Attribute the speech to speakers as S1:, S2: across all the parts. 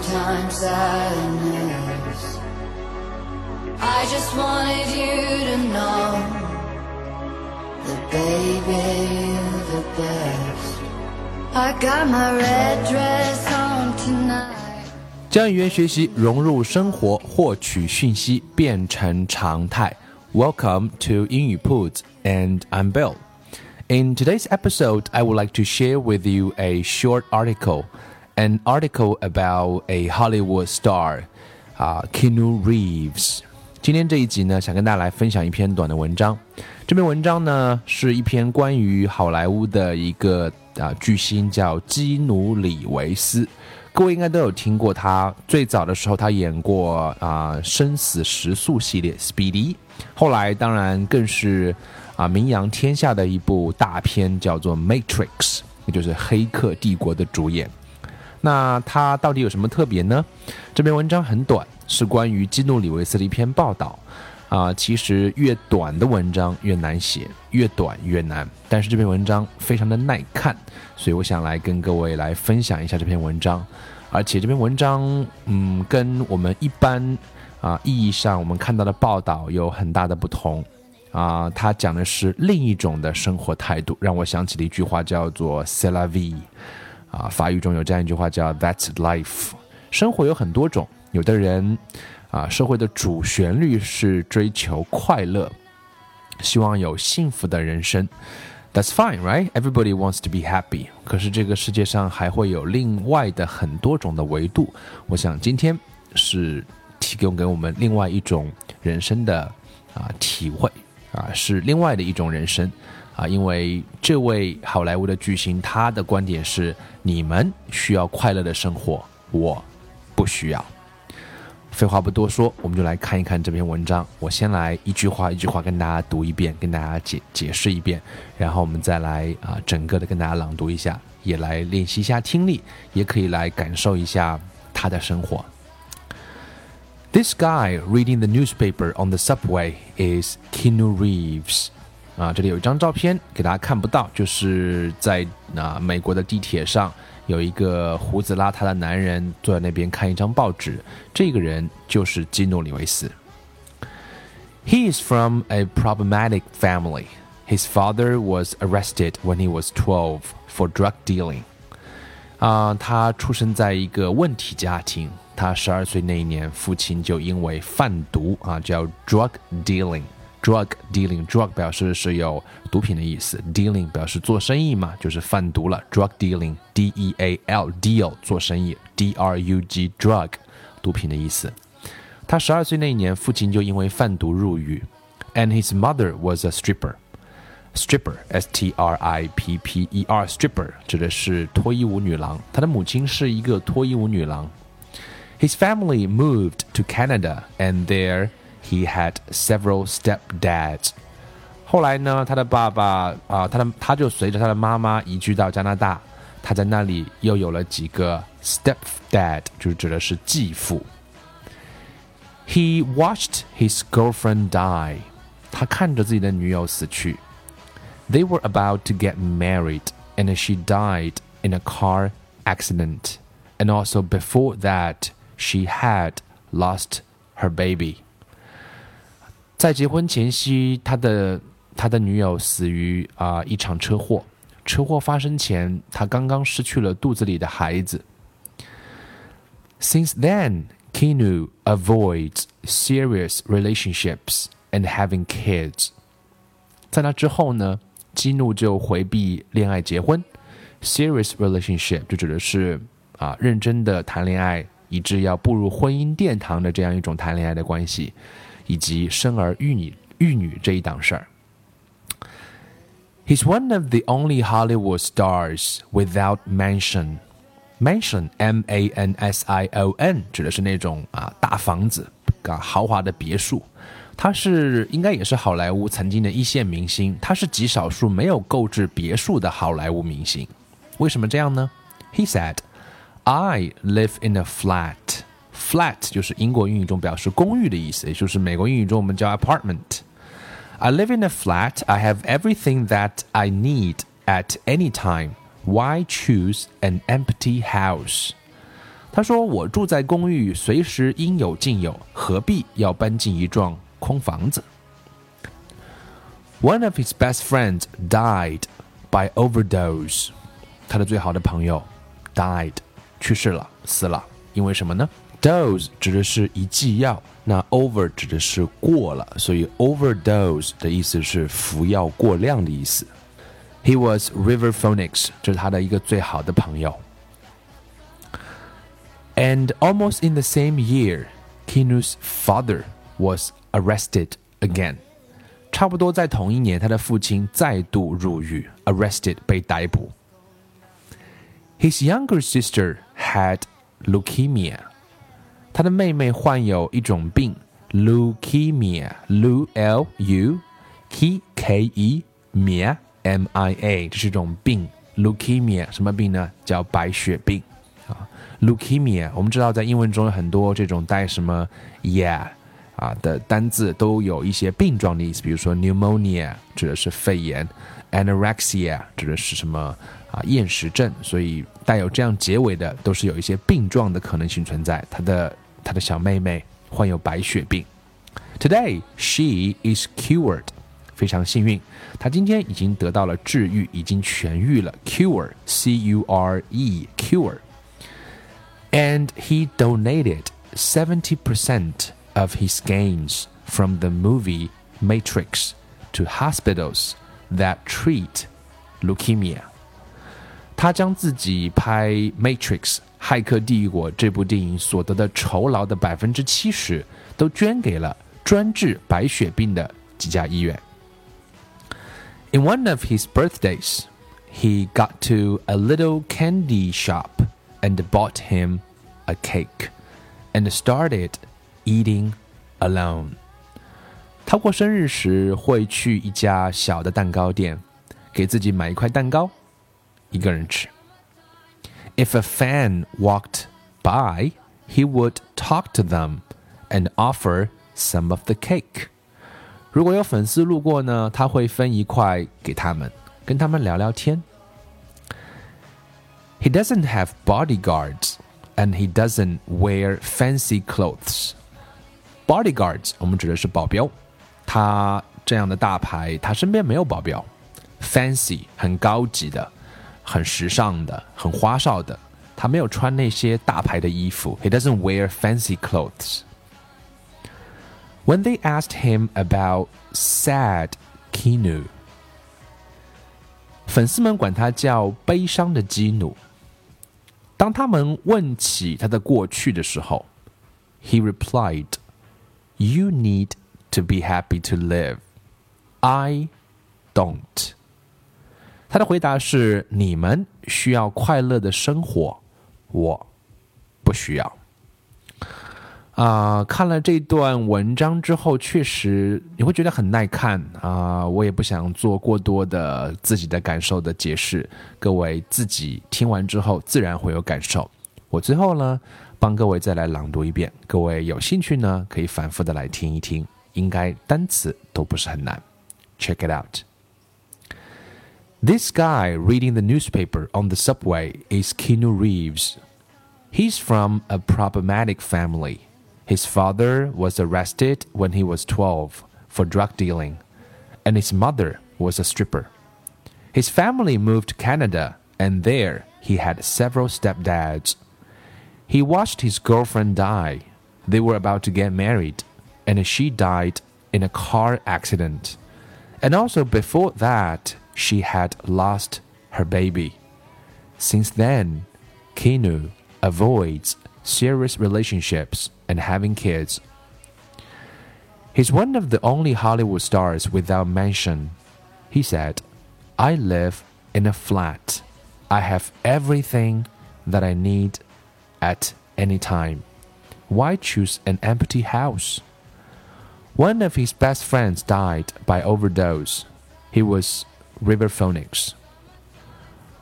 S1: Summertime sadness. I just wanted you to know that baby you're the best. I got my red dress on tonight.
S2: 将语言学习融入生活，获取讯息变成常态。Welcome to 英语 Put and I'm Bill. In today's episode, I would like to share with you a short article, an article about a Hollywood star, uh, Keanu Reeves. 今天这一集呢，想跟大家来分享一篇短的文章。这篇文章呢，是一篇关于好莱坞的一个啊巨星，叫基努·里维斯。各位应该都有听过他。最早的时候，他演过啊《生死时速》系列《Speedy》，后来当然更是啊名扬天下的一部大片，叫做《Matrix》，也就是《黑客帝国》的主演。那它到底有什么特别呢？这篇文章很短，是关于基努·里维斯的一篇报道。啊，其实越短的文章越难写，越短越难。但是这篇文章非常的耐看，所以我想来跟各位来分享一下这篇文章。而且这篇文章，嗯，跟我们一般啊意义上我们看到的报道有很大的不同。啊，它讲的是另一种的生活态度，让我想起了一句话，叫做 “cela vie”。啊，法语中有这样一句话叫 “that's life”。生活有很多种，有的人。啊，社会的主旋律是追求快乐，希望有幸福的人生。That's fine, right? Everybody wants to be happy. 可是这个世界上还会有另外的很多种的维度。我想今天是提供给我们另外一种人生的啊体会啊，是另外的一种人生啊。因为这位好莱坞的巨星，他的观点是：你们需要快乐的生活，我不需要。废话不多说，我们就来看一看这篇文章。我先来一句话一句话跟大家读一遍，跟大家解解释一遍，然后我们再来啊整个的跟大家朗读一下，也来练习一下听力，也可以来感受一下他的生活。This guy reading the newspaper on the subway is Keanu Reeves。啊，这里有一张照片，给大家看不到，就是在啊美国的地铁上。有一个胡子邋遢的男人坐在那边看一张报纸，这个人就是基努·里维斯。He is from a problematic family. His father was arrested when he was twelve for drug dealing. 啊，他出生在一个问题家庭。他十二岁那一年，父亲就因为贩毒啊，叫 drug dealing。drug dealing drug 表示是有毒品的意思，dealing 表示做生意嘛，就是贩毒了。drug dealing D E A L deal 做生意，D R U G drug 毒品的意思。他十二岁那一年，父亲就因为贩毒入狱，and his mother was a stripper。stripper S T R I P P E R stripper 指的是脱衣舞女郎，他的母亲是一个脱衣舞女郎。His family moved to Canada and there he had several stepdads。后来呢，他的爸爸啊，他的他就随着他的妈妈移居到加拿大，他在那里又有了几个 stepdad，就是指的是继父。He watched his girlfriend die，他看着自己的女友死去。They were about to get married, and she died in a car accident. And also before that, she had lost her baby. 在结婚前夕，他的他的女友死于啊、一场车祸。车祸发生前，他刚刚失去了肚子里的孩子。Since then, Kinu avoids serious relationships and having kids. 在那之后呢，基努就回避恋爱、结婚。Serious relationship 就指的是啊认真的谈恋爱，以致要步入婚姻殿堂的这样一种谈恋爱的关系，以及生儿育女育女这一档事儿。He's one of the only Hollywood stars without mansion. Mansion, M-A-N-S-I-O-N，指的是那种啊大房子、啊豪华的别墅。他是应该也是好莱坞曾经的一线明星，他是极少数没有购置别墅的好莱坞明星。为什么这样呢？He said, "I live in a flat." Flat 就是英国英语中表示公寓的意思，也就是美国英语中我们叫 apartment。I live in a flat. I have everything that I need at any time. Why choose an empty house? 他说：“我住在公寓，随时应有尽有，何必要搬进一幢空房子？”One of his best friends died by overdose. 他的最好的朋友 died 去世了，死了，因为什么呢 dose 指的是一剂药，那 over 指的是过了，所以 overdose 的意思是服药过量的意思。He was River Phoenix，这是他的一个最好的朋友。And almost in the same year, Keanu's father was arrested again. 被逮捕。His younger sister had leukemia. 他的妹妹患有一种病，leukemia，l u l u k k e mia m i a，这是一种病，leukemia 什么病呢？叫白血病啊。leukemia 我们知道在英文中有很多这种带什么 yeah 啊的单字都有一些病状的意思，比如说 pneumonia 指的是肺炎，anorexia 指的是什么啊厌食症，所以带有这样结尾的都是有一些病状的可能性存在。他的他的小妹妹患有白血病，Today she is cured，非常幸运，她今天已经得到了治愈，已经痊愈了，cure，c u r e，cure。And he donated seventy percent of his gains from the movie Matrix to hospitals that treat leukemia. 他将自己拍《Matrix》骇客帝国这部电影所得的酬劳的百分之七十，都捐给了专治白血病的几家医院。In one of his birthdays, he got to a little candy shop and bought him a cake and started eating alone. 他过生日时会去一家小的蛋糕店，给自己买一块蛋糕，一个人吃。If a fan walked by, he would talk to them and offer some of the cake. 如果有粉丝路过呢，他会分一块给他们，跟他们聊聊天。He doesn't have bodyguards and he doesn't wear fancy clothes. bodyguards，我们指的是保镖。他这样的大牌，他身边没有保镖。fancy 很高级的，很时尚的，很花哨的，他没有穿那些大牌的衣服。He doesn't wear fancy clothes. When they asked him about sad Keanu，粉丝们管他叫悲伤的基努。当他们问起他的过去的时候，he replied. "You need to be happy to live. I don't." 他的回答是：你们需要快乐的生活，我不需要。啊、看了这段文章之后，确实你会觉得很耐看啊、我也不想做过多的自己的感受的解释，各位自己听完之后自然会有感受。我最后呢，帮各位再来朗读一遍，各位有兴趣呢，可以反复的来听一听，应该单词都不是很难。Check it out. This guy reading the newspaper on the subway is Keanu Reeves. He's from a problematic family. His father was arrested when he was 12 for drug dealing, and his mother was a stripper. His family moved to Canada, and there he had several stepdads. He watched his girlfriend die. They were about to get married, and she died in a car accident. And also before that, she had lost her baby. Since then, Keanu avoids serious relationships and having kids. He's one of the only Hollywood stars without mansion. He said, I live in a flat. I have everything that I need at any time. Why choose an empty house? One of his best friends died by overdose. He was River Phoenix.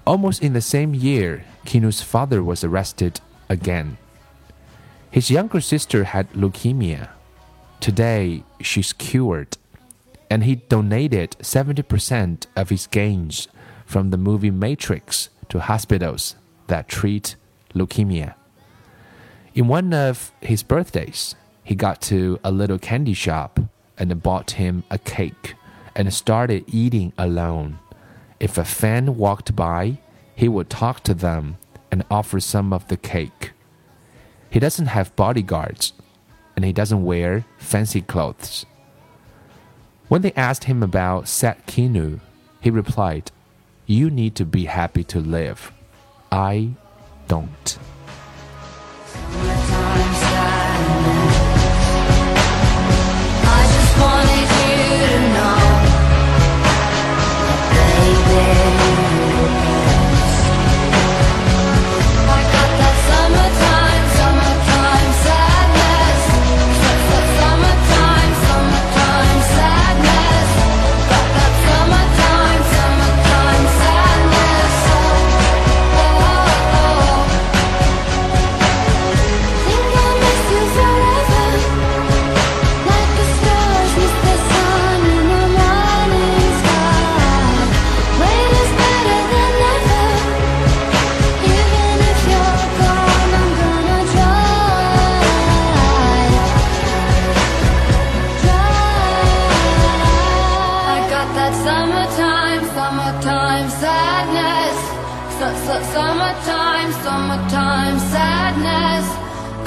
S2: Almost in the same year, Keanu's father was arrested again. His younger sister had leukemia. Today, she's cured, and he donated 70% of his gains from the movie Matrix to hospitals that treat leukemia. In one of his birthdays, he got to a little candy shop and bought him a cake and started eating alone. If a fan walked by, he would talk to them and offer some of the cake. He doesn't have bodyguards and he doesn't wear fancy clothes. When they asked him about Sat Keanu, he replied, You need to be happy to live. I don't.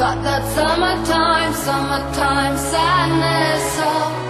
S1: got that summertime, summertime sadness. Oh.